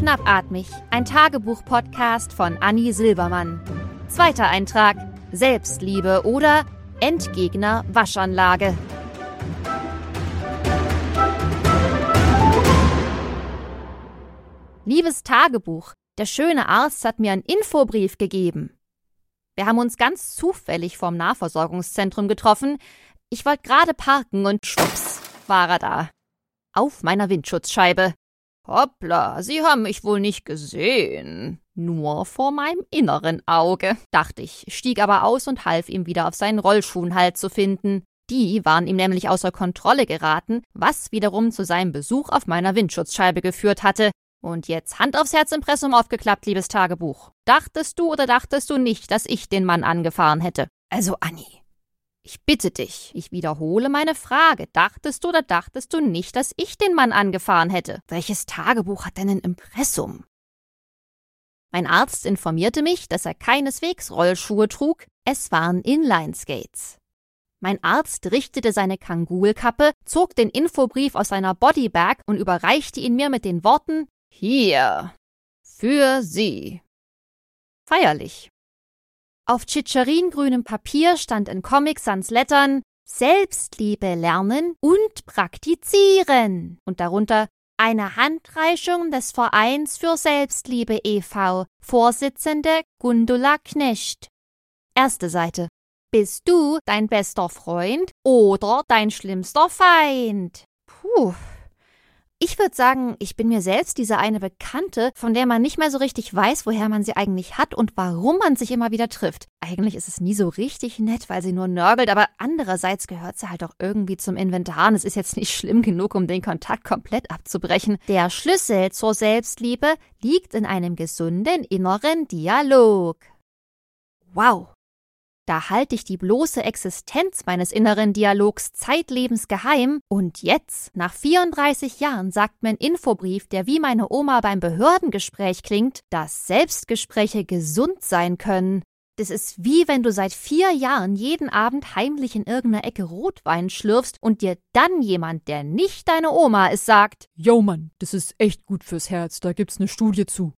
Schnappatmig, ein Tagebuch-Podcast von Anni Silbermann. Zweiter Eintrag: Selbstliebe oder Endgegner Waschanlage. Liebes Tagebuch, der schöne Arzt hat mir einen Infobrief gegeben. Wir haben uns ganz zufällig vorm Nahversorgungszentrum getroffen. Ich wollte gerade parken und schwupps war er da. Auf meiner Windschutzscheibe. Hoppla, Sie haben mich wohl nicht gesehen. Nur vor meinem inneren Auge, dachte ich, stieg aber aus und half ihm wieder auf seinen Rollschuhen Halt zu finden. Die waren ihm nämlich außer Kontrolle geraten, was wiederum zu seinem Besuch auf meiner Windschutzscheibe geführt hatte. Und jetzt Hand aufs Herz Impressum aufgeklappt, liebes Tagebuch. Dachtest du oder dachtest du nicht, dass ich den Mann angefahren hätte? Also, Annie. Ich bitte dich, ich wiederhole meine Frage. Dachtest du oder dachtest du nicht, dass ich den Mann angefahren hätte? Welches Tagebuch hat denn ein Impressum? Mein Arzt informierte mich, dass er keineswegs Rollschuhe trug, es waren Inlineskates. Mein Arzt richtete seine Kangulkappe, zog den Infobrief aus seiner Bodybag und überreichte ihn mir mit den Worten hier. Für Sie. Feierlich. Auf tschitscheringrünem Papier stand in Comic Sans Lettern Selbstliebe lernen und praktizieren und darunter eine Handreichung des Vereins für Selbstliebe e.V., Vorsitzende Gundula Knecht. Erste Seite. Bist du dein bester Freund oder dein schlimmster Feind? Puh, ich würde sagen, ich bin mir selbst diese eine Bekannte, von der man nicht mehr so richtig weiß, woher man sie eigentlich hat und warum man sich immer wieder trifft. Eigentlich ist es nie so richtig nett, weil sie nur nörgelt, aber andererseits gehört sie halt auch irgendwie zum Inventar und es ist jetzt nicht schlimm genug, um den Kontakt komplett abzubrechen. Der Schlüssel zur Selbstliebe liegt in einem gesunden inneren Dialog. Wow, da halte ich die bloße Existenz meines inneren Dialogs zeitlebens geheim und jetzt, nach 34 Jahren, sagt mein Infobrief, der wie meine Oma beim Behördengespräch klingt, dass Selbstgespräche gesund sein können. Das ist wie wenn du seit vier Jahren jeden Abend heimlich in irgendeiner Ecke Rotwein schlürfst und dir dann jemand, der nicht deine Oma ist, sagt: Yo Mann, das ist echt gut fürs Herz, da gibt's ne Studie zu.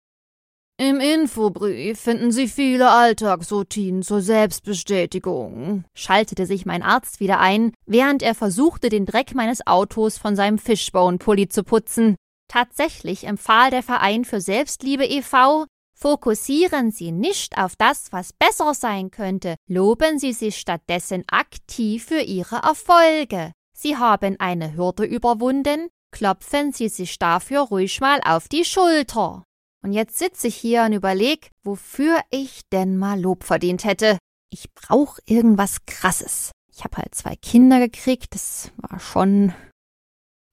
Im Infobrief finden Sie viele Alltagsroutinen zur Selbstbestätigung, schaltete sich mein Arzt wieder ein, während er versuchte, den Dreck meines Autos von seinem Fishbone-Pulli zu putzen. Tatsächlich empfahl der Verein für Selbstliebe e.V., Fokussieren Sie nicht auf das, was besser sein könnte, loben Sie sich stattdessen aktiv für Ihre Erfolge. Sie haben eine Hürde überwunden, klopfen Sie sich dafür ruhig mal auf die Schulter. Und jetzt sitze ich hier und überleg, wofür ich denn mal Lob verdient hätte. Ich brauch irgendwas Krasses. Ich habe halt zwei Kinder gekriegt, das war schon.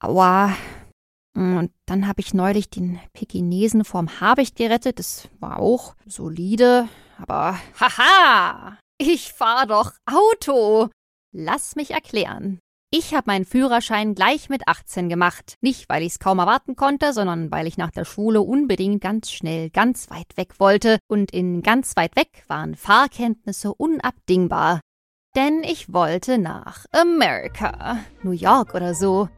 Aua. Und dann habe ich neulich den Pekinesen vom Habicht gerettet, das war auch solide, aber haha! Ich fahr doch Auto! Lass mich erklären. Ich habe meinen Führerschein gleich mit 18 gemacht. Nicht, weil ich es kaum erwarten konnte, sondern weil ich nach der Schule unbedingt ganz schnell ganz weit weg wollte. Und in ganz weit weg waren Fahrkenntnisse unabdingbar. Denn ich wollte nach Amerika, New York oder so.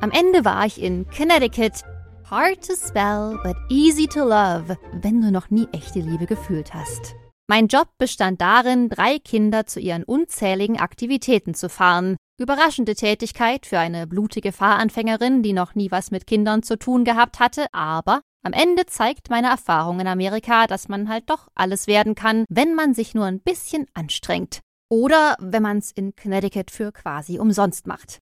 Am Ende war ich in Connecticut. Hard to spell, but easy to love, wenn du noch nie echte Liebe gefühlt hast. Mein Job bestand darin, drei Kinder zu ihren unzähligen Aktivitäten zu fahren. Überraschende Tätigkeit für eine blutige Fahranfängerin, die noch nie was mit Kindern zu tun gehabt hatte, aber am Ende zeigt meine Erfahrung in Amerika, dass man halt doch alles werden kann, wenn man sich nur ein bisschen anstrengt. Oder wenn man es in Connecticut für quasi umsonst macht.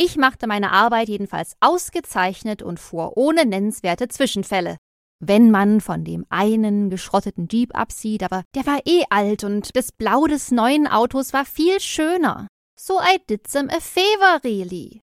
Ich machte meine Arbeit jedenfalls ausgezeichnet und fuhr ohne nennenswerte Zwischenfälle. Wenn man von dem einen geschrotteten Jeep absieht, aber der war eh alt und das Blau des neuen Autos war viel schöner. So I did them a favor, really.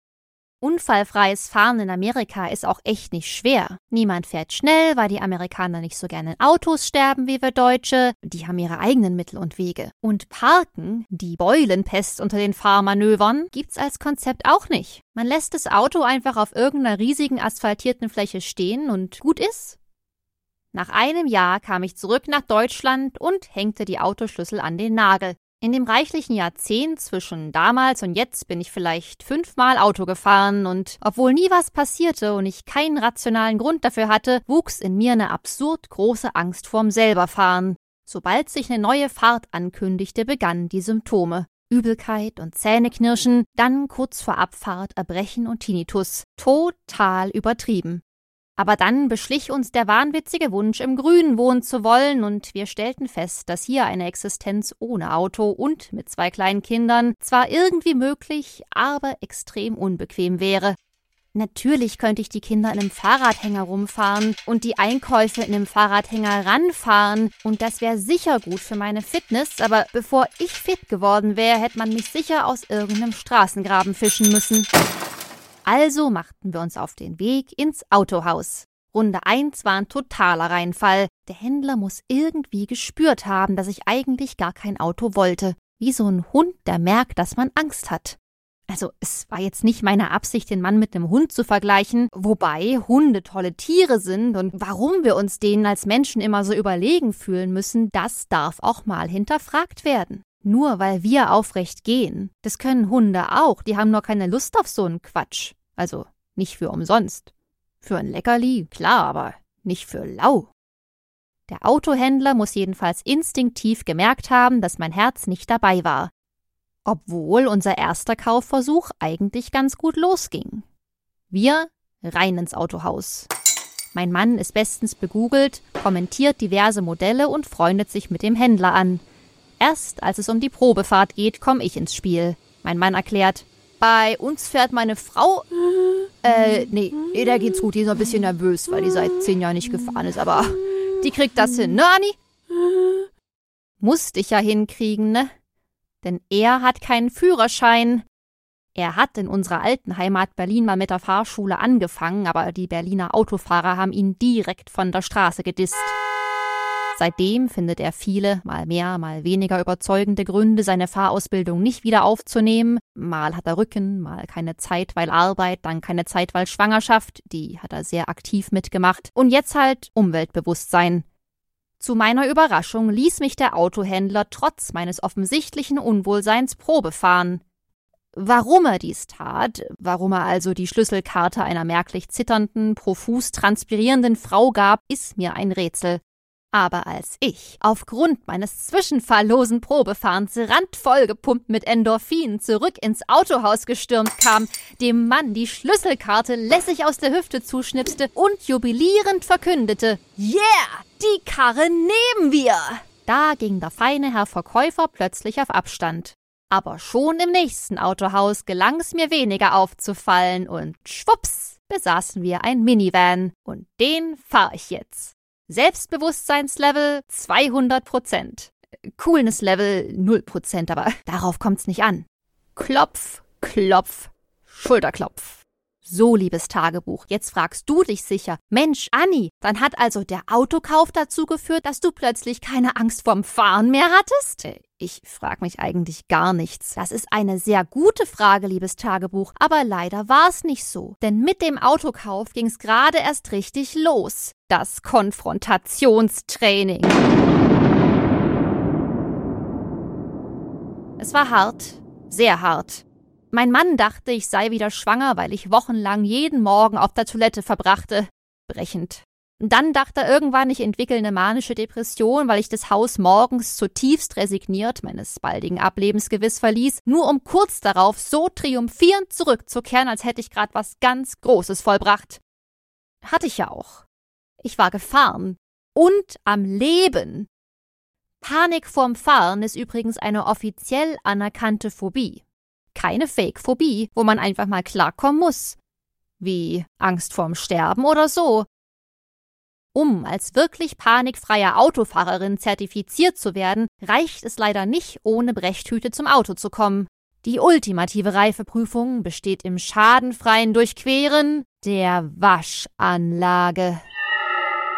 Unfallfreies Fahren in Amerika ist auch echt nicht schwer. Niemand fährt schnell, weil die Amerikaner nicht so gerne in Autos sterben wie wir Deutsche. Die haben ihre eigenen Mittel und Wege. Und Parken, die Beulenpest unter den Fahrmanövern, gibt's als Konzept auch nicht. Man lässt das Auto einfach auf irgendeiner riesigen asphaltierten Fläche stehen und gut ist. Nach einem Jahr kam ich zurück nach Deutschland und hängte die Autoschlüssel an den Nagel. In dem reichlichen Jahrzehnt zwischen damals und jetzt bin ich vielleicht fünfmal Auto gefahren und obwohl nie was passierte und ich keinen rationalen Grund dafür hatte, wuchs in mir eine absurd große Angst vorm selberfahren. Sobald sich eine neue Fahrt ankündigte, begannen die Symptome. Übelkeit und Zähneknirschen, dann kurz vor Abfahrt Erbrechen und Tinnitus. Total übertrieben. Aber dann beschlich uns der wahnwitzige Wunsch, im Grünen wohnen zu wollen, und wir stellten fest, dass hier eine Existenz ohne Auto und mit zwei kleinen Kindern zwar irgendwie möglich, aber extrem unbequem wäre. Natürlich könnte ich die Kinder in einem Fahrradhänger rumfahren und die Einkäufe in einem Fahrradhänger ranfahren und das wäre sicher gut für meine Fitness, aber bevor ich fit geworden wäre, hätte man mich sicher aus irgendeinem Straßengraben fischen müssen. Also machten wir uns auf den Weg ins Autohaus. Runde 1 war ein totaler Reinfall. Der Händler muss irgendwie gespürt haben, dass ich eigentlich gar kein Auto wollte. Wie so ein Hund, der merkt, dass man Angst hat. Also, es war jetzt nicht meine Absicht, den Mann mit einem Hund zu vergleichen, wobei Hunde tolle Tiere sind und warum wir uns denen als Menschen immer so überlegen fühlen müssen, das darf auch mal hinterfragt werden. Nur weil wir aufrecht gehen. Das können Hunde auch, die haben nur keine Lust auf so einen Quatsch. Also nicht für umsonst. Für ein Leckerli, klar, aber nicht für lau. Der Autohändler muss jedenfalls instinktiv gemerkt haben, dass mein Herz nicht dabei war. Obwohl unser erster Kaufversuch eigentlich ganz gut losging. Wir rein ins Autohaus. Mein Mann ist bestens begoogelt, kommentiert diverse Modelle und freundet sich mit dem Händler an. Erst als es um die Probefahrt geht, komme ich ins Spiel. Mein Mann erklärt, bei uns fährt meine Frau. Äh, nee, der geht's gut. Die ist noch ein bisschen nervös, weil die seit zehn Jahren nicht gefahren ist. Aber die kriegt das hin, ne, Anni? Musste ich ja hinkriegen, ne? Denn er hat keinen Führerschein. Er hat in unserer alten Heimat Berlin mal mit der Fahrschule angefangen, aber die Berliner Autofahrer haben ihn direkt von der Straße gedisst. Seitdem findet er viele, mal mehr, mal weniger überzeugende Gründe, seine Fahrausbildung nicht wieder aufzunehmen. Mal hat er Rücken, mal keine Zeit, weil Arbeit, dann keine Zeit, weil Schwangerschaft, die hat er sehr aktiv mitgemacht. Und jetzt halt Umweltbewusstsein. Zu meiner Überraschung ließ mich der Autohändler trotz meines offensichtlichen Unwohlseins Probe fahren. Warum er dies tat, warum er also die Schlüsselkarte einer merklich zitternden, profus transpirierenden Frau gab, ist mir ein Rätsel. Aber als ich, aufgrund meines zwischenfahrlosen Probefahrens randvoll gepumpt mit Endorphinen zurück ins Autohaus gestürmt kam, dem Mann die Schlüsselkarte lässig aus der Hüfte zuschnipste und jubilierend verkündete, Yeah, die Karre nehmen wir! Da ging der feine Herr Verkäufer plötzlich auf Abstand. Aber schon im nächsten Autohaus gelang es mir weniger aufzufallen und schwupps besaßen wir ein Minivan und den fahr ich jetzt. Selbstbewusstseinslevel 200 Prozent. Coolness-Level 0 Prozent, aber darauf kommt's nicht an. Klopf, Klopf, Schulterklopf. So, liebes Tagebuch, jetzt fragst du dich sicher, Mensch, Anni, dann hat also der Autokauf dazu geführt, dass du plötzlich keine Angst vorm Fahren mehr hattest? Äh, ich frag mich eigentlich gar nichts. Das ist eine sehr gute Frage, liebes Tagebuch, aber leider war es nicht so. Denn mit dem Autokauf ging's gerade erst richtig los. Das Konfrontationstraining. Es war hart, sehr hart. Mein Mann dachte, ich sei wieder schwanger, weil ich wochenlang jeden Morgen auf der Toilette verbrachte. Brechend. Dann dachte er irgendwann, ich entwickle eine manische Depression, weil ich das Haus morgens zutiefst resigniert meines baldigen Ablebens gewiss verließ, nur um kurz darauf so triumphierend zurückzukehren, als hätte ich gerade was ganz Großes vollbracht. Hatte ich ja auch. Ich war gefahren und am Leben. Panik vorm Fahren ist übrigens eine offiziell anerkannte Phobie keine Fake-Phobie, wo man einfach mal klarkommen muss. Wie Angst vorm Sterben oder so. Um als wirklich panikfreie Autofahrerin zertifiziert zu werden, reicht es leider nicht, ohne Brechtüte zum Auto zu kommen. Die ultimative Reifeprüfung besteht im schadenfreien Durchqueren der Waschanlage.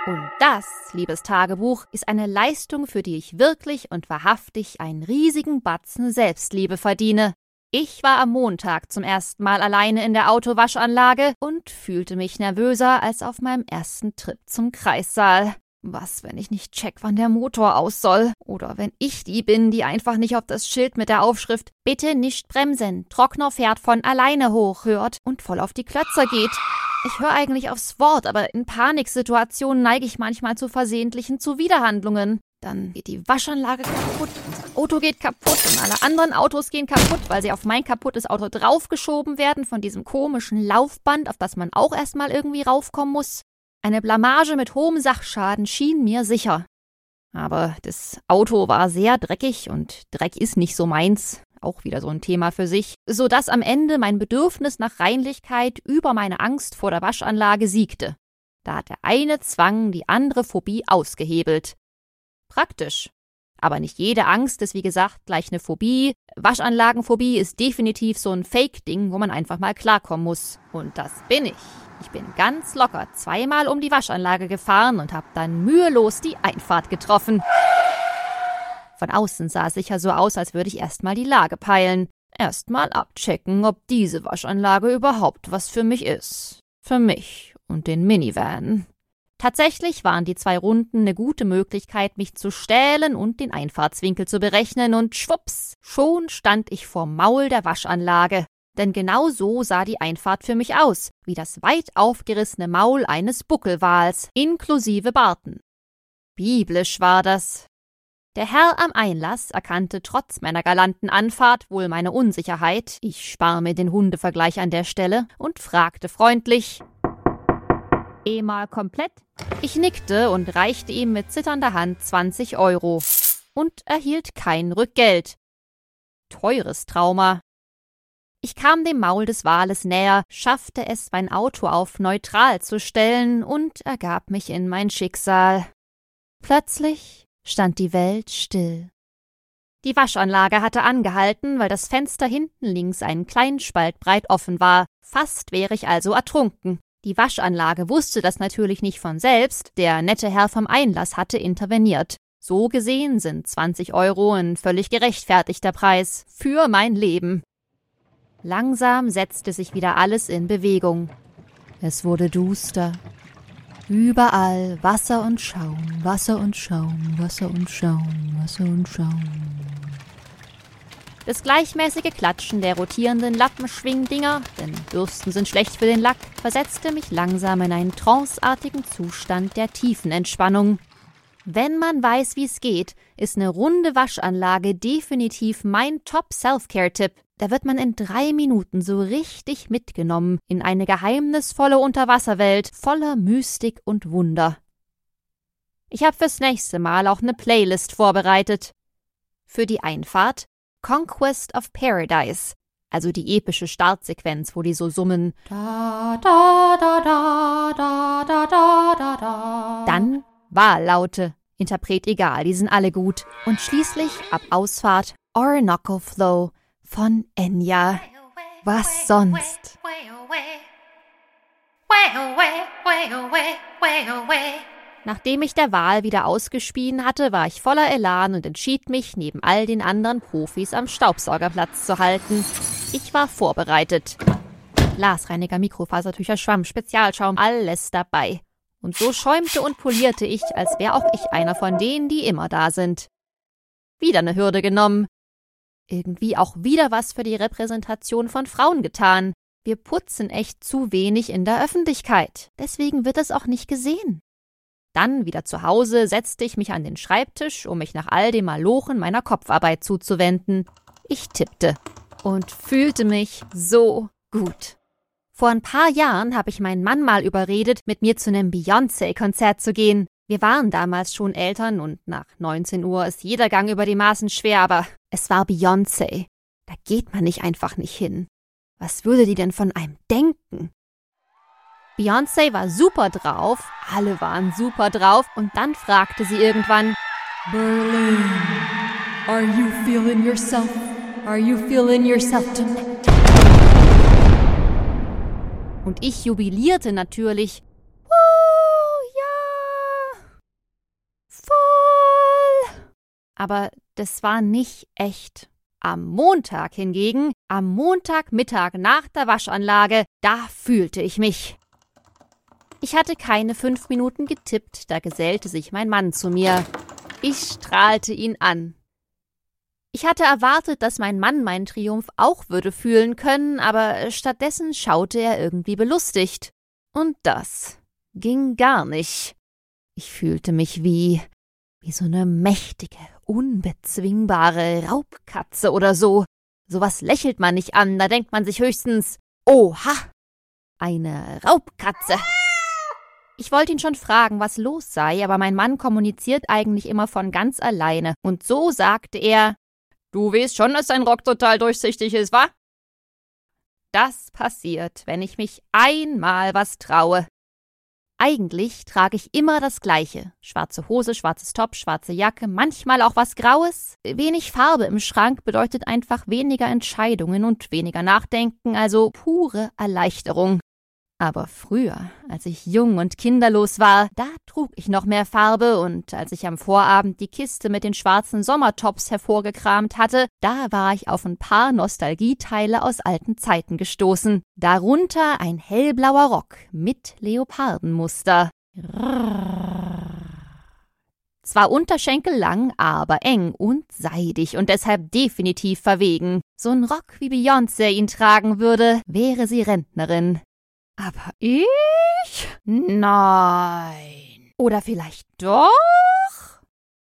Und das, liebes Tagebuch, ist eine Leistung, für die ich wirklich und wahrhaftig einen riesigen Batzen Selbstliebe verdiene. Ich war am Montag zum ersten Mal alleine in der Autowaschanlage und fühlte mich nervöser als auf meinem ersten Trip zum Kreissaal. Was, wenn ich nicht check, wann der Motor aus soll? Oder wenn ich die bin, die einfach nicht auf das Schild mit der Aufschrift Bitte nicht bremsen, Trockner fährt von alleine hoch hört und voll auf die Klötzer geht. Ich höre eigentlich aufs Wort, aber in Paniksituationen neige ich manchmal zu versehentlichen Zuwiderhandlungen. Dann geht die Waschanlage kaputt, Auto geht kaputt und alle anderen Autos gehen kaputt, weil sie auf mein kaputtes Auto draufgeschoben werden von diesem komischen Laufband, auf das man auch erstmal irgendwie raufkommen muss. Eine Blamage mit hohem Sachschaden schien mir sicher. Aber das Auto war sehr dreckig und Dreck ist nicht so meins, auch wieder so ein Thema für sich, so dass am Ende mein Bedürfnis nach Reinlichkeit über meine Angst vor der Waschanlage siegte. Da hat der eine Zwang die andere Phobie ausgehebelt. Praktisch. Aber nicht jede Angst ist wie gesagt gleich eine Phobie. Waschanlagenphobie ist definitiv so ein Fake-Ding, wo man einfach mal klarkommen muss. Und das bin ich. Ich bin ganz locker zweimal um die Waschanlage gefahren und habe dann mühelos die Einfahrt getroffen. Von außen sah es sicher so aus, als würde ich erstmal die Lage peilen. Erstmal abchecken, ob diese Waschanlage überhaupt was für mich ist. Für mich und den Minivan. Tatsächlich waren die zwei Runden eine gute Möglichkeit, mich zu stählen und den Einfahrtswinkel zu berechnen, und schwupps, schon stand ich vorm Maul der Waschanlage denn genau so sah die Einfahrt für mich aus, wie das weit aufgerissene Maul eines Buckelwals, inklusive Barten. Biblisch war das. Der Herr am Einlass erkannte trotz meiner galanten Anfahrt wohl meine Unsicherheit, ich spar mir den Hundevergleich an der Stelle, und fragte freundlich Eh mal komplett? Ich nickte und reichte ihm mit zitternder Hand 20 Euro und erhielt kein Rückgeld. Teures Trauma, ich kam dem Maul des Wales näher, schaffte es, mein Auto auf neutral zu stellen und ergab mich in mein Schicksal. Plötzlich stand die Welt still. Die Waschanlage hatte angehalten, weil das Fenster hinten links einen kleinen Spalt breit offen war. Fast wäre ich also ertrunken. Die Waschanlage wusste das natürlich nicht von selbst, der nette Herr vom Einlass hatte interveniert. So gesehen sind 20 Euro ein völlig gerechtfertigter Preis für mein Leben. Langsam setzte sich wieder alles in Bewegung. Es wurde duster. Überall Wasser und Schaum, Wasser und Schaum, Wasser und Schaum, Wasser und Schaum. Das gleichmäßige Klatschen der rotierenden Lappenschwingdinger, denn Bürsten sind schlecht für den Lack, versetzte mich langsam in einen tranceartigen Zustand der tiefen Entspannung. Wenn man weiß, wie es geht, ist eine runde Waschanlage definitiv mein Top-Self-Care-Tipp. Da wird man in drei Minuten so richtig mitgenommen in eine geheimnisvolle Unterwasserwelt voller Mystik und Wunder. Ich habe fürs nächste Mal auch eine Playlist vorbereitet. Für die Einfahrt Conquest of Paradise, also die epische Startsequenz, wo die so summen. Dann Wahllaute, Interpret egal, die sind alle gut. Und schließlich ab Ausfahrt Orinoco Flow, von Enya. Was sonst? Nachdem ich der Wahl wieder ausgespien hatte, war ich voller Elan und entschied mich, neben all den anderen Profis am Staubsaugerplatz zu halten. Ich war vorbereitet. Glasreiniger, Mikrofasertücher, Schwamm, Spezialschaum, alles dabei. Und so schäumte und polierte ich, als wäre auch ich einer von denen, die immer da sind. Wieder eine Hürde genommen, irgendwie auch wieder was für die Repräsentation von Frauen getan. Wir putzen echt zu wenig in der Öffentlichkeit. Deswegen wird es auch nicht gesehen. Dann wieder zu Hause setzte ich mich an den Schreibtisch, um mich nach all dem Malochen meiner Kopfarbeit zuzuwenden. Ich tippte und fühlte mich so gut. Vor ein paar Jahren habe ich meinen Mann mal überredet, mit mir zu einem Beyoncé-Konzert zu gehen. Wir waren damals schon Eltern und nach 19 Uhr ist jeder Gang über die Maßen schwer, aber es war Beyoncé. Da geht man nicht einfach nicht hin. Was würde die denn von einem denken? Beyoncé war super drauf, alle waren super drauf und dann fragte sie irgendwann Berlin, are you feeling yourself? Are you feeling yourself tonight? Und ich jubilierte natürlich aber das war nicht echt. Am Montag hingegen, am Montagmittag nach der Waschanlage, da fühlte ich mich. Ich hatte keine fünf Minuten getippt, da gesellte sich mein Mann zu mir. Ich strahlte ihn an. Ich hatte erwartet, dass mein Mann meinen Triumph auch würde fühlen können, aber stattdessen schaute er irgendwie belustigt. Und das ging gar nicht. Ich fühlte mich wie wie so eine mächtige, unbezwingbare Raubkatze oder so. Sowas lächelt man nicht an, da denkt man sich höchstens, oha, eine Raubkatze. Ich wollte ihn schon fragen, was los sei, aber mein Mann kommuniziert eigentlich immer von ganz alleine, und so sagte er, Du weißt schon, dass dein Rock total durchsichtig ist, wa? Das passiert, wenn ich mich einmal was traue. Eigentlich trage ich immer das Gleiche. Schwarze Hose, schwarzes Top, schwarze Jacke, manchmal auch was Graues. Wenig Farbe im Schrank bedeutet einfach weniger Entscheidungen und weniger Nachdenken, also pure Erleichterung. Aber früher, als ich jung und kinderlos war, da trug ich noch mehr Farbe und als ich am Vorabend die Kiste mit den schwarzen Sommertops hervorgekramt hatte, da war ich auf ein paar Nostalgieteile aus alten Zeiten gestoßen. Darunter ein hellblauer Rock mit Leopardenmuster. Zwar unterschenkellang, aber eng und seidig und deshalb definitiv verwegen. So ein Rock, wie Beyoncé ihn tragen würde, wäre sie Rentnerin. Aber ich? Nein. Oder vielleicht doch?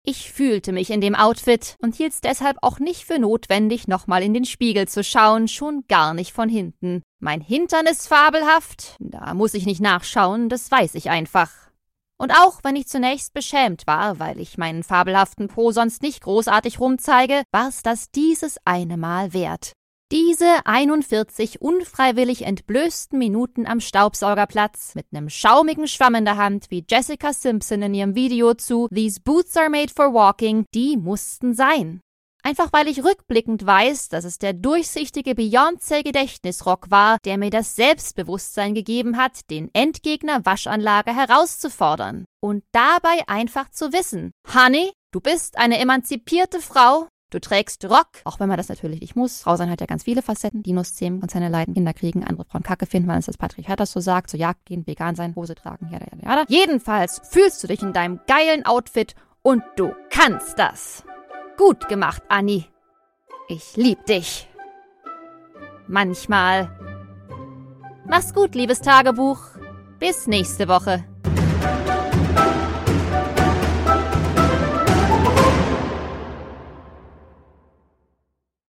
Ich fühlte mich in dem Outfit und hielt's deshalb auch nicht für notwendig, nochmal in den Spiegel zu schauen, schon gar nicht von hinten. Mein Hintern ist fabelhaft, da muss ich nicht nachschauen, das weiß ich einfach. Und auch wenn ich zunächst beschämt war, weil ich meinen fabelhaften Po sonst nicht großartig rumzeige, war's das dieses eine Mal wert. Diese 41 unfreiwillig entblößten Minuten am Staubsaugerplatz mit nem schaumigen Schwamm in der Hand wie Jessica Simpson in ihrem Video zu These Boots are made for walking, die mussten sein. Einfach weil ich rückblickend weiß, dass es der durchsichtige Beyoncé-Gedächtnisrock war, der mir das Selbstbewusstsein gegeben hat, den Endgegner Waschanlage herauszufordern. Und dabei einfach zu wissen, Honey, du bist eine emanzipierte Frau Du trägst Rock, auch wenn man das natürlich nicht muss. Frau sein hat ja ganz viele Facetten. Dinos zähmen, Konzerne leiden, Kinder kriegen, andere Frauen Kacke finden, weil es das Patriarchat das so sagt. So Jagd gehen, vegan sein, Hose tragen, jada, jada, jada. Jedenfalls fühlst du dich in deinem geilen Outfit und du kannst das. Gut gemacht, Anni. Ich lieb dich. Manchmal. Mach's gut, liebes Tagebuch. Bis nächste Woche.